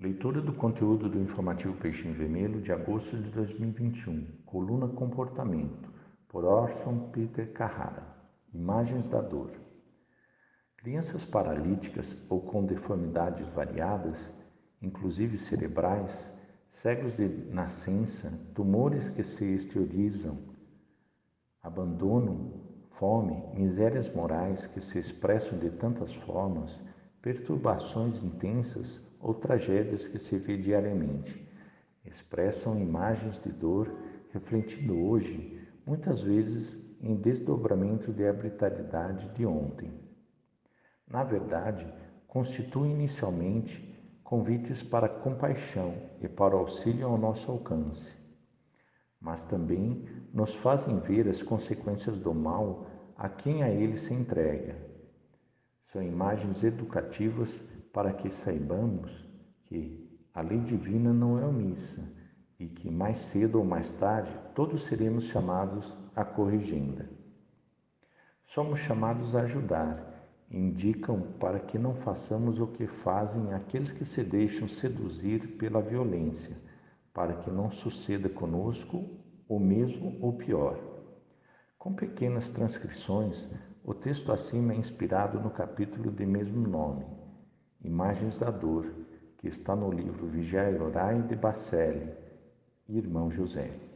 Leitura do conteúdo do informativo Peixinho Vermelho de agosto de 2021, coluna Comportamento, por Orson Peter Carrara. Imagens da dor. Crianças paralíticas ou com deformidades variadas, inclusive cerebrais, cegos de nascença, tumores que se exteriorizam, abandono, fome, misérias morais que se expressam de tantas formas, perturbações intensas ou tragédias que se vê diariamente, expressam imagens de dor, refletindo hoje, muitas vezes, em desdobramento de arbitrariedade de ontem. Na verdade, constituem inicialmente convites para compaixão e para auxílio ao nosso alcance, mas também nos fazem ver as consequências do mal a quem a ele se entrega. São imagens educativas para que saibamos que a lei divina não é omissa e que mais cedo ou mais tarde todos seremos chamados à corrigenda. Somos chamados a ajudar, indicam para que não façamos o que fazem aqueles que se deixam seduzir pela violência, para que não suceda conosco o mesmo ou pior. Com pequenas transcrições, o texto acima é inspirado no capítulo de mesmo nome, Imagens da Dor, que está no livro Vigiai Orai de Bacelli, Irmão José.